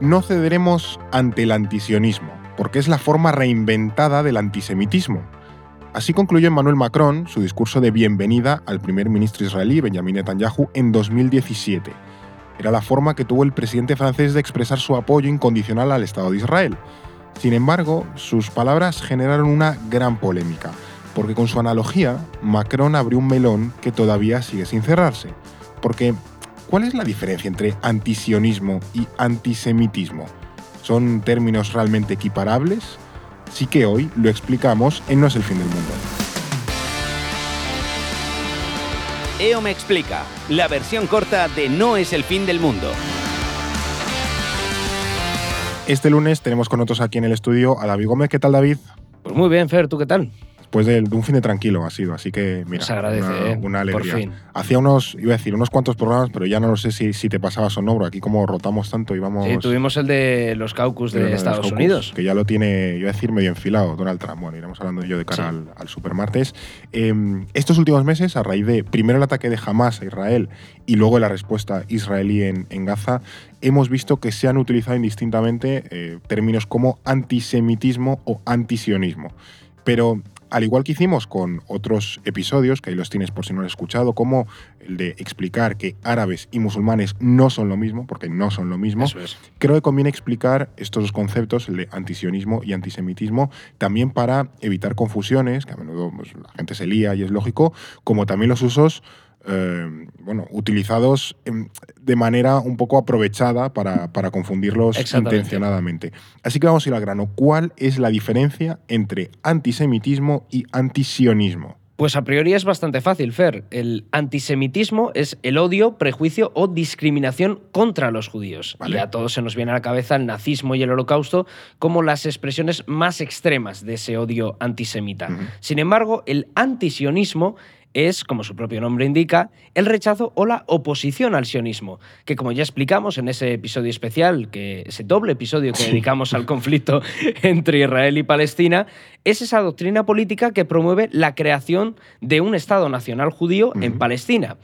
No cederemos ante el antisionismo, porque es la forma reinventada del antisemitismo. Así concluyó Emmanuel Macron su discurso de bienvenida al primer ministro israelí Benjamin Netanyahu en 2017. Era la forma que tuvo el presidente francés de expresar su apoyo incondicional al Estado de Israel. Sin embargo, sus palabras generaron una gran polémica, porque con su analogía, Macron abrió un melón que todavía sigue sin cerrarse. Porque, ¿cuál es la diferencia entre antisionismo y antisemitismo? ¿Son términos realmente equiparables? Sí que hoy lo explicamos en No es el fin del mundo. EO me explica, la versión corta de No es el fin del mundo. Este lunes tenemos con nosotros aquí en el estudio a David Gómez. ¿Qué tal, David? Pues muy bien, Fer, ¿tú qué tal? Después de, un fin de tranquilo ha sido, así que mira, Se agradece, ¿eh? una, alegría. Por fin. Hacía unos, iba a decir, unos cuantos programas, pero ya no lo sé si, si te pasabas o no, porque aquí como rotamos tanto y vamos... Sí, tuvimos el de los caucus de, Estados caucus, Unidos. Que ya lo tiene, iba a decir, medio enfilado Donald Trump. Bueno, iremos hablando de ello de cara Sí. al, al supermartes. Eh, estos últimos meses, a raíz de primero el ataque de Hamas a Israel y luego la respuesta israelí en, en Gaza, hemos visto que se han utilizado indistintamente eh, términos como antisemitismo o antisionismo. Pero al igual que hicimos con otros episodios, que ahí los tienes por si no lo has escuchado, como el de explicar que árabes y musulmanes no son lo mismo, porque no son lo mismo, es. creo que conviene explicar estos dos conceptos, el de antisionismo y antisemitismo, también para evitar confusiones, que a menudo pues, la gente se lía y es lógico, como también los usos eh, bueno, utilizados em, de manera un poco aprovechada para, para confundirlos intencionadamente. Así que vamos a ir al grano. ¿Cuál es la diferencia entre antisemitismo y antisionismo? Pues a priori es bastante fácil, Fer. El antisemitismo es el odio, prejuicio o discriminación contra los judíos. Vale. Y a todos se nos viene a la cabeza el nazismo y el holocausto como las expresiones más extremas de ese odio antisemita. Sin embargo, el antisionismo es, como su propio nombre indica, el rechazo o la oposición al sionismo, que como ya explicamos en ese episodio especial, que ese doble episodio que dedicamos al conflicto entre Israel y Palestina, es esa doctrina política que promueve la creación de un Estado nacional judío en. Palestina.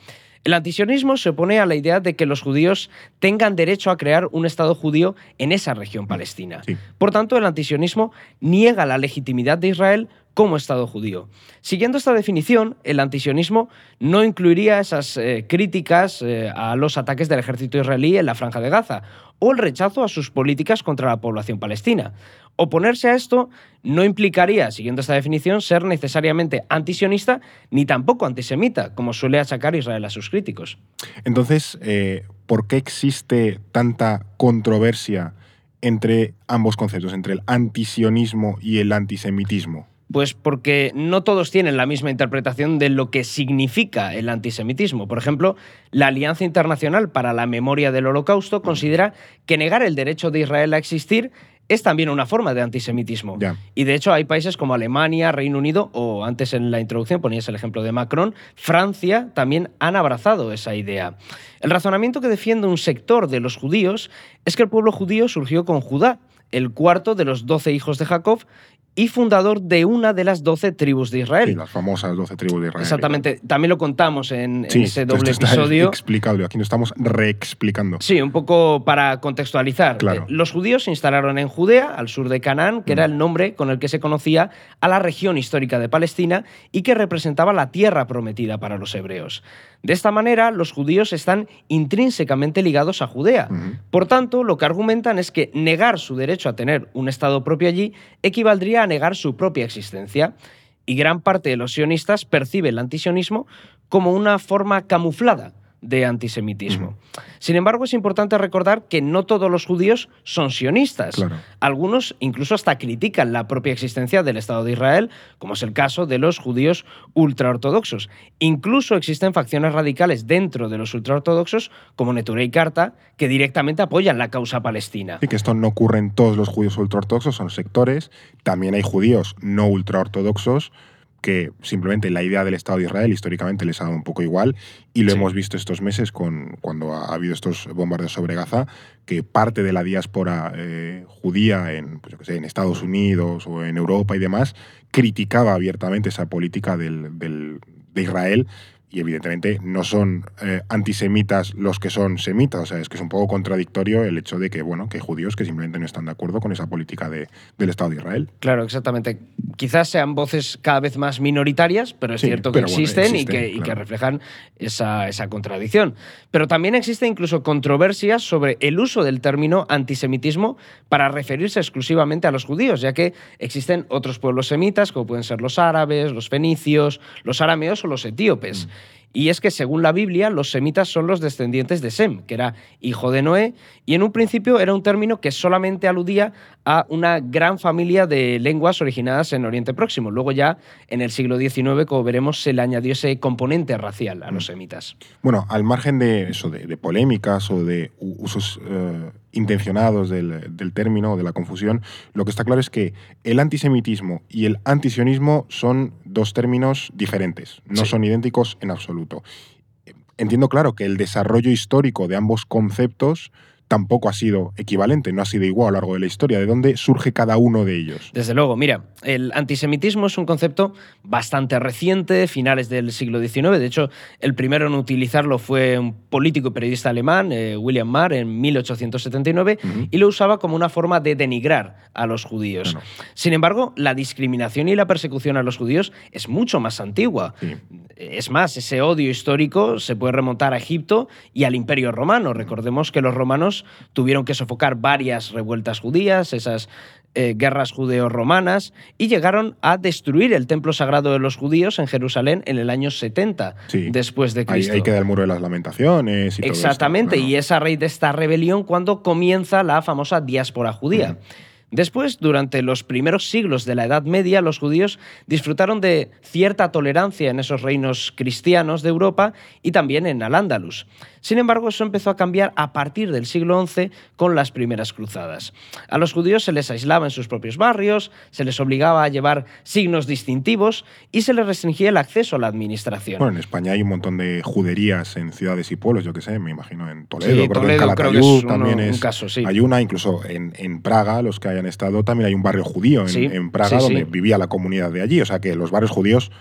El antisionismo se opone a la idea de que los judíos tengan derecho a crear un Estado judío en esa región palestina. Sí. Por tanto, el antisionismo niega la legitimidad de Israel como Estado judío. Siguiendo esta definición, el antisionismo no incluiría esas eh, críticas eh, a los ataques del ejército israelí en la franja de Gaza o el rechazo a sus políticas contra la población palestina. Oponerse a esto no implicaría, siguiendo esta definición, ser necesariamente antisionista ni tampoco antisemita, como suele achacar Israel a sus críticos. Entonces, eh, ¿por qué existe tanta controversia entre ambos conceptos, entre el antisionismo y el antisemitismo? Pues porque no todos tienen la misma interpretación de lo que significa el antisemitismo. Por ejemplo, la Alianza Internacional para la Memoria del Holocausto considera que negar el derecho de Israel a existir es también una forma de antisemitismo. Y de hecho hay países como Alemania, Reino Unido o antes en la introducción ponías el ejemplo de Macron, Francia también han abrazado esa idea. El razonamiento que defiende un sector de los judíos es que el pueblo judío surgió con Judá, el cuarto de los doce hijos de Jacob y fundador de una de las doce tribus de Israel. Sí, las famosas 12 tribus de Israel. Exactamente, también lo contamos en, en Sí, ese esto doble está episodio. explicable. Aquí nos estamos reexplicando. Sí, un poco para contextualizar. Claro. Eh, Los judíos se instalaron en Judea, al sur de Canaán, que era Mm. el nombre con el que se conocía a la región histórica de Palestina y que representaba la tierra prometida para los hebreos. De esta manera, los judíos están intrínsecamente ligados a Judea. Ujú. Por tanto, lo que argumentan es que negar su derecho a tener un Estado propio allí equivaldría a negar su propia existencia. Y gran parte de los sionistas percibe el antisionismo como una forma camuflada de antisemitismo. Sin embargo, es importante recordar que no todos los judíos son sionistas. Claro. Algunos incluso hasta critican la propia existencia del Estado de Israel, como es el caso de los judíos ultraortodoxos. Incluso existen facciones radicales dentro de los ultraortodoxos, como Neturei Karta, que directamente apoyan la causa palestina. Y que esto no ocurre en todos los judíos ultraortodoxos, son sectores. También hay judíos no ultraortodoxos que simplemente la idea del Estado de Israel históricamente les ha dado un poco igual y lo Sí. hemos visto estos meses con, cuando ha habido estos bombardeos sobre Gaza, que parte de la diáspora eh, judía en, pues yo qué sé, en Estados Unidos o en Europa y demás criticaba abiertamente esa política del- del- de Israel y evidentemente no son eh, antisemitas los que son semitas. O sea, es que es un poco contradictorio el hecho de que, bueno, que hay judíos que simplemente no están de acuerdo con esa política de, del Estado de Israel. Claro, exactamente. Quizás sean voces cada vez más minoritarias, pero es Sí, cierto que bueno, existen, y, que, y que claro. reflejan esa, esa contradicción. Pero también existe incluso controversias sobre el uso del término antisemitismo para referirse exclusivamente a los judíos, ya que existen otros pueblos semitas, como pueden ser los árabes, los fenicios, los arameos o los etíopes. Y es que según la Biblia, los semitas son los descendientes de Sem, que era hijo de Noé, y en un principio era un término que solamente aludía a una gran familia de lenguas originadas en Oriente Próximo. Luego ya en el siglo XIX, como veremos, se le añadió ese componente racial a los semitas. Bueno, al margen de eso, de, de polémicas o de usos eh, intencionados del, del término o de la confusión, lo que está claro es que el antisemitismo y el antisionismo son dos términos diferentes, no Sí. son idénticos en absoluto. Entiendo claro que el desarrollo histórico de ambos conceptos tampoco ha sido equivalente, no ha sido igual a lo largo de la historia. ¿De dónde surge cada uno de ellos? Desde luego, mira, el antisemitismo es un concepto bastante reciente, finales del siglo XIX. De hecho, el primero en utilizarlo fue un político y periodista alemán, eh, William Marr, en 1879, Ujú. y lo usaba como una forma de denigrar a los judíos. Sin embargo, la discriminación y la persecución a los judíos es mucho más antigua. Sí. Es más, ese odio histórico se puede remontar a Egipto y al Imperio Romano. Recordemos que los romanos tuvieron que sofocar varias revueltas judías, esas eh, guerras judeo-romanas, y llegaron a destruir el templo sagrado de los judíos en Jerusalén en el año 70 Sí. después de Ahí, Cristo. ahí queda el muro de las lamentaciones y todo esto, Exactamente, y es a raíz de esta rebelión cuando comienza la famosa diáspora judía. Después, durante los primeros siglos de la Edad Media, los judíos disfrutaron de cierta tolerancia en esos reinos cristianos de Europa y también en Al-Ándalus. Sin embargo, eso empezó a cambiar a partir del siglo XI con las primeras cruzadas. A los judíos se les aislaba en sus propios barrios, se les obligaba a llevar signos distintivos y se les restringía el acceso a la administración. Bueno, en España hay un montón de juderías en ciudades y pueblos, yo qué sé, me imagino en Toledo, Sí, creo en Toledo creo que Calatayud es uno- también un es, caso, sí. hay una, incluso en, en Praga, los que hayan estado, también hay un barrio judío en, Sí, en Praga donde vivía la comunidad de allí, o sea que los barrios judíos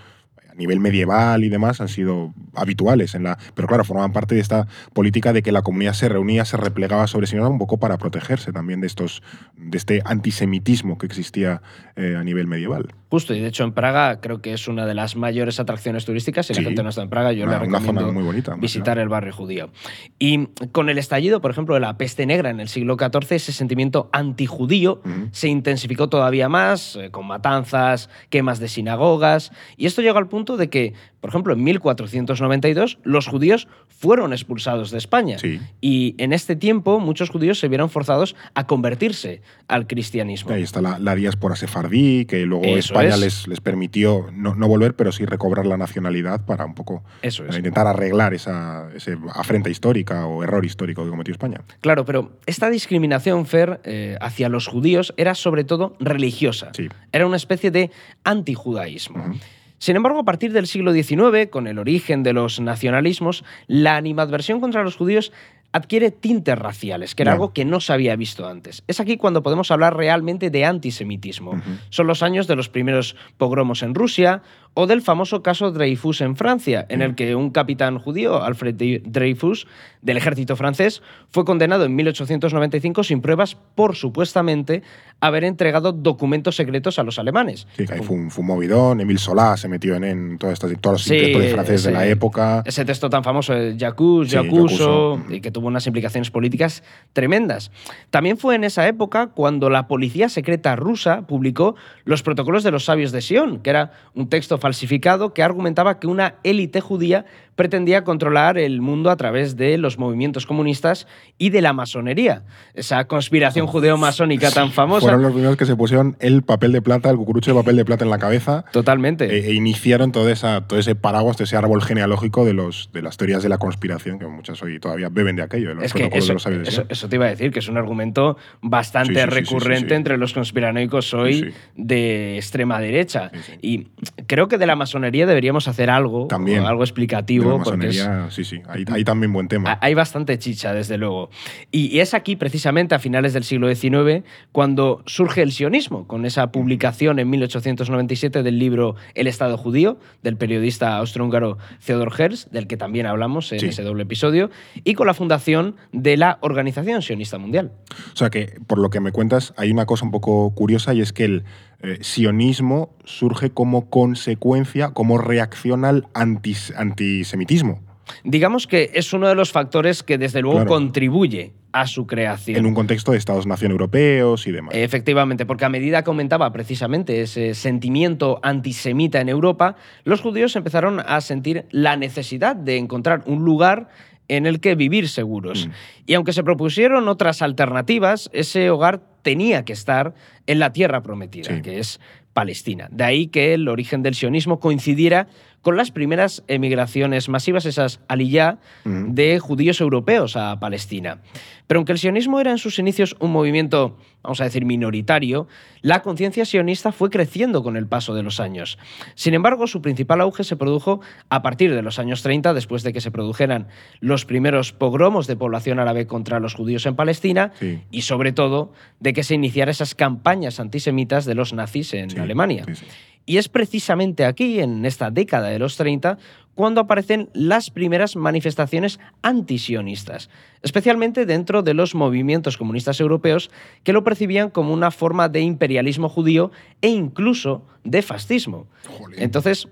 a nivel medieval y demás han sido habituales en la pero claro formaban parte de esta política de que la comunidad se reunía se replegaba sobre sí misma un poco para protegerse también de estos de este antisemitismo que existía eh, a nivel medieval Justo, y de hecho en Praga creo que es una de las mayores atracciones turísticas. Si Sí. la gente no está en Praga, yo Una- le una recomiendo zona muy bonita, visitar el barrio judío. Y con el estallido, por ejemplo, de la peste negra en el siglo XIV, ese sentimiento antijudío Ujú. se intensificó todavía más, eh, con matanzas, quemas de sinagogas, y esto llegó al punto de que, por ejemplo, en 1492 los judíos fueron expulsados de España. Sí. Y en este tiempo muchos judíos se vieron forzados a convertirse al cristianismo. Ahí está la, la diáspora sefardí, que luego Eso España es. les, les permitió no, no volver, pero sí recobrar la nacionalidad para un poco Eso es. intentar arreglar esa, ese afrenta histórica o error histórico que cometió España. Claro, pero esta discriminación, Fer, eh, hacia los judíos era sobre todo religiosa. Sí. Era una especie de antijudaísmo. Ujú. Sin embargo, a partir del siglo XIX, con el origen de los nacionalismos, la animadversión contra los judíos adquiere tintes raciales, que era algo que no se había visto antes. Es aquí cuando podemos hablar realmente de antisemitismo. Son los años de los primeros pogromos en Rusia o del famoso caso Dreyfus en Francia, en el que un capitán judío, Alfred Dreyfus, del ejército francés, fue condenado en 1895 sin pruebas por supuestamente haber entregado documentos secretos a los alemanes. Sí, que ahí fue un, fue un movidón, Emile Solá se metió en, en todas estas, todos los Sí, franceses de la época. Ese texto tan famoso de Jacques, Sí, Jacuso, Jacuso. y que tuvo unas implicaciones políticas tremendas. También fue en esa época cuando la policía secreta rusa publicó los protocolos de los sabios de Sion, que era un texto falsificado que argumentaba que una élite judía pretendía controlar el mundo a través de los movimientos comunistas y de la masonería. Esa conspiración judeo-masónica tan famosa. Fueron los primeros que se pusieron el papel de plata, el cucurucho de papel de plata en la cabeza Totalmente. e, e iniciaron todo, esa, todo ese paraguas, todo ese árbol genealógico de, los, de las teorías de la conspiración, que muchas hoy todavía beben de aquello, de los Es que protocolos eso, de los sabios de eso- Sion. eso te iba a decir, que es un argumento bastante Sí, sí, recurrente sí, entre los conspiranoicos hoy de extrema derecha. Y creo que de la masonería deberíamos hacer algo, También. algo explicativo la es- masonería, sí, sí, ahí también buen tema. Ha- Hay bastante chicha, desde luego. Y, y es aquí, precisamente, a finales del siglo XIX, cuando surge el sionismo, con esa publicación en 1897 del libro El Estado judío, del periodista austrohúngaro Theodor Herzl, del que también hablamos en Sí. ese doble episodio, y con la fundación de la Organización Sionista Mundial. O sea que, por lo que me cuentas, hay una cosa un poco curiosa y es que el eh, sionismo surge como consecuencia, como reacción al antis- antisemitismo. Digamos que es uno de los factores que, desde luego, Claro. contribuye a su creación. En un contexto de Estados-nación europeos y demás. Efectivamente, porque a medida que aumentaba precisamente ese sentimiento antisemita en Europa, los judíos empezaron a sentir la necesidad de encontrar un lugar en el que vivir seguros. Mm. Y aunque se propusieron otras alternativas, ese hogar tenía que estar en la tierra prometida, Sí. que es Palestina. De ahí que el origen del sionismo coincidiera con las primeras emigraciones masivas, esas aliyá, Mm. de judíos europeos a Palestina. Pero aunque el sionismo era en sus inicios un movimiento, vamos a decir, minoritario, la conciencia sionista fue creciendo con el paso de los años. Sin embargo, su principal auge se produjo a partir de los años 30, después de que se produjeran los primeros pogromos de población árabe contra los judíos en Palestina Sí. y, sobre todo, de que se iniciaran esas campañas antisemitas de los nazis en Sí, Alemania. sí, sí. Y es precisamente aquí, en esta década de los 30, cuando aparecen las primeras manifestaciones antisionistas, especialmente dentro de los movimientos comunistas europeos que lo percibían como una forma de imperialismo judío e incluso de fascismo. Jolín. Entonces,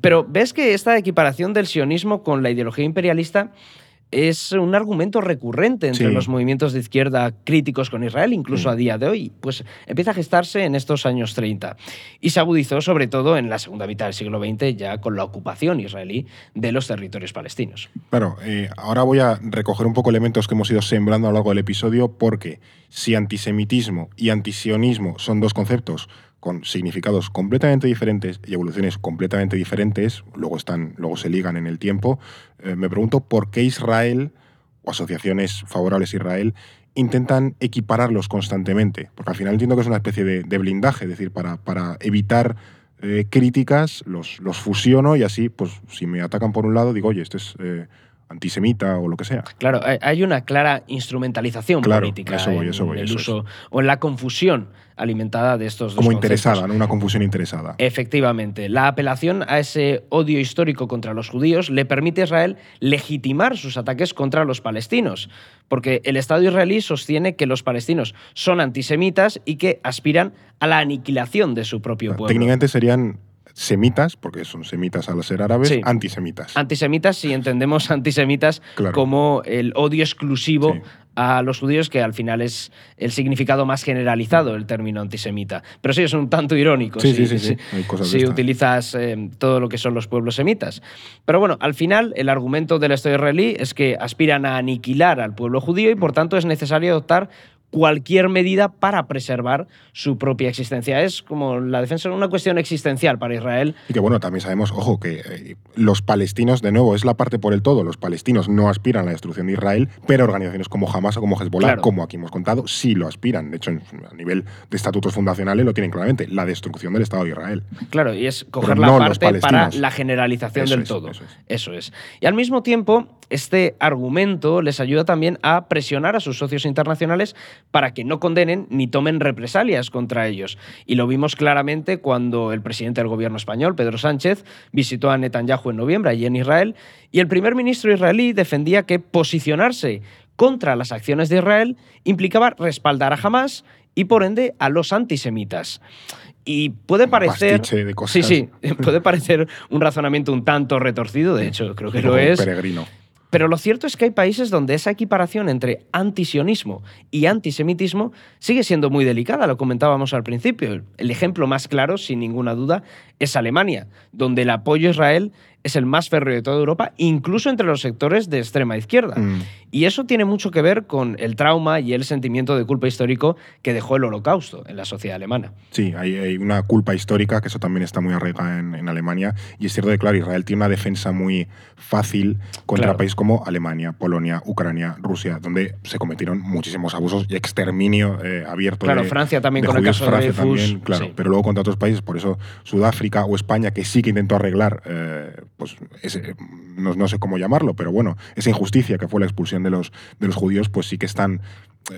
pero ves que esta equiparación del sionismo con la ideología imperialista es un argumento recurrente entre Sí. los movimientos de izquierda críticos con Israel, incluso Mm. a día de hoy. Pues empieza a gestarse en estos años 30 y se agudizó sobre todo en la segunda mitad del siglo XX ya con la ocupación israelí de los territorios palestinos. Claro, eh, ahora voy a recoger un poco elementos que hemos ido sembrando a lo largo del episodio porque si antisemitismo y antisionismo son dos conceptos con significados completamente diferentes y evoluciones completamente diferentes, luego, están, luego se ligan en el tiempo, eh, me pregunto por qué Israel o asociaciones favorables a Israel intentan equipararlos constantemente, porque al final entiendo que es una especie de, de blindaje, es decir, para, para evitar eh, críticas, los, los fusiono y así, pues si me atacan por un lado, digo, oye, este es eh, antisemita o lo que sea. Claro, hay- una clara instrumentalización Claro, política eso voy, eso voy, el eso uso o en la confusión alimentada de estos dos Como conceptos. interesada, ¿no? Una confusión interesada. Efectivamente, la apelación a ese odio histórico contra los judíos le permite a Israel legitimar sus ataques contra los palestinos, porque el Estado israelí sostiene que los palestinos son antisemitas y que aspiran a la aniquilación de su propio pueblo. Técnicamente serían semitas, porque son semitas al ser árabes, Sí. antisemitas. Antisemitas, si entendemos antisemitas Claro. como el odio exclusivo Sí. a los judíos, que al final es el significado más generalizado del término antisemita. Pero sí, es un tanto irónico Sí, si, utilizas eh, todo lo que son los pueblos semitas. Pero bueno, al final el argumento del Estado israelí es que aspiran a aniquilar al pueblo judío y por tanto es necesario adoptar cualquier medida para preservar su propia existencia. Es como la defensa de una cuestión existencial para Israel Y que bueno, también sabemos, ojo, que eh, los palestinos, de nuevo, es la parte por el todo. Los palestinos no aspiran a la destrucción de Israel, pero organizaciones como Hamas o como Hezbollah, Claro. como aquí hemos contado, sí lo aspiran. De hecho, a nivel de estatutos fundacionales lo tienen claramente, la destrucción del Estado de Israel. Claro, y es coger Pero la no parte para la generalización Eso del es, todo. eso es. Eso es. Y al mismo tiempo, este argumento les ayuda también a presionar a sus socios internacionales para que no condenen ni tomen represalias contra ellos. Y lo vimos claramente cuando el presidente del gobierno español, Pedro Sánchez, visitó a Netanyahu en noviembre allí en Israel y el primer ministro israelí defendía que posicionarse contra las acciones de Israel implicaba respaldar a Hamas y por ende a los antisemitas. Y puede parecer... de cosas. Sí, sí, puede parecer un razonamiento un tanto retorcido, de hecho creo que lo es. Peregrino. Pero lo cierto es que hay países donde esa equiparación entre antisionismo y antisemitismo sigue siendo muy delicada, lo comentábamos al principio. El ejemplo más claro, sin ninguna duda, es Alemania, donde el apoyo a Israel es el más férreo de toda Europa, incluso entre los sectores de extrema izquierda. Mm. Y eso tiene mucho que ver con el trauma y el sentimiento de culpa histórico que dejó el holocausto en la sociedad alemana. Sí, hay, hay una culpa histórica, que eso también está muy arraigada en, en Alemania. Y es cierto que, claro, Israel tiene una defensa muy fácil contra Claro. países como Alemania, Polonia, Ucrania, Rusia, donde se cometieron muchísimos abusos y exterminio eh, abierto. Claro, de- Francia también de con el caso de Francia Dreyfus, también, claro. sí. Pero luego contra otros países, por eso Sudáfrica o España, que sí que intentó arreglar, eh, pues no, sé cómo llamarlo, pero bueno, esa injusticia que fue la expulsión de los, de los judíos, pues sí que están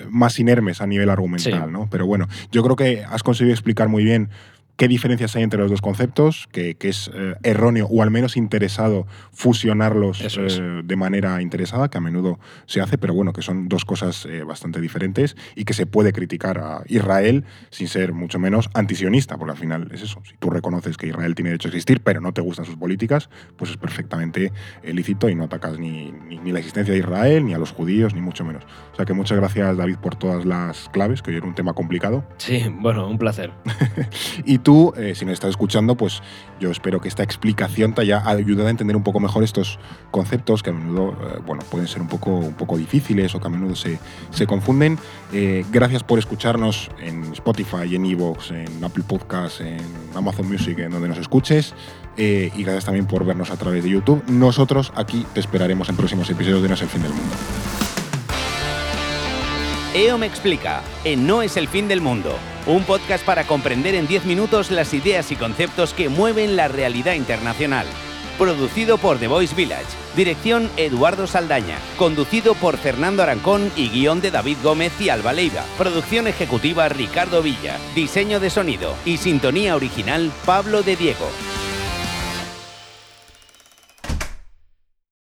más inermes a nivel argumental, ¿no? Pero bueno, yo creo que has conseguido explicar muy bien qué diferencias hay entre los dos conceptos, que, es eh, erróneo o al menos interesado fusionarlos eh, de manera interesada, que a menudo se hace, pero bueno, que son dos cosas eh, bastante diferentes y que se puede criticar a Israel sin ser mucho menos antisionista, porque al final es eso. Si tú reconoces que Israel tiene derecho a existir, pero no te gustan sus políticas, pues es perfectamente lícito y no atacas ni, ni, la existencia de Israel, ni a los judíos, ni mucho menos. O sea que muchas gracias, David, por todas las claves, que hoy era un tema complicado. Sí, bueno, un placer. y tú, eh, si me estás escuchando, pues yo espero que esta explicación te haya ayudado a entender un poco mejor estos conceptos que a menudo eh, bueno, pueden ser un poco, un poco difíciles o que a menudo se, se confunden. Eh, gracias por escucharnos en Spotify, en Evox, en Apple Podcasts, en Amazon Music, en donde nos escuches. y gracias también por vernos a través de YouTube. Nosotros aquí te esperaremos en próximos episodios de No es el fin del mundo. EO me explica, en No es el fin del mundo, un podcast para comprender en 10 minutos las ideas y conceptos que mueven la realidad internacional. Producido por The Voice Village, dirección Eduardo Saldaña, conducido por Fernando Arancón y guion de David Gómez y Alba Leiva, producción ejecutiva Ricardo Villa, diseño de sonido y sintonía original Pablo de Diego.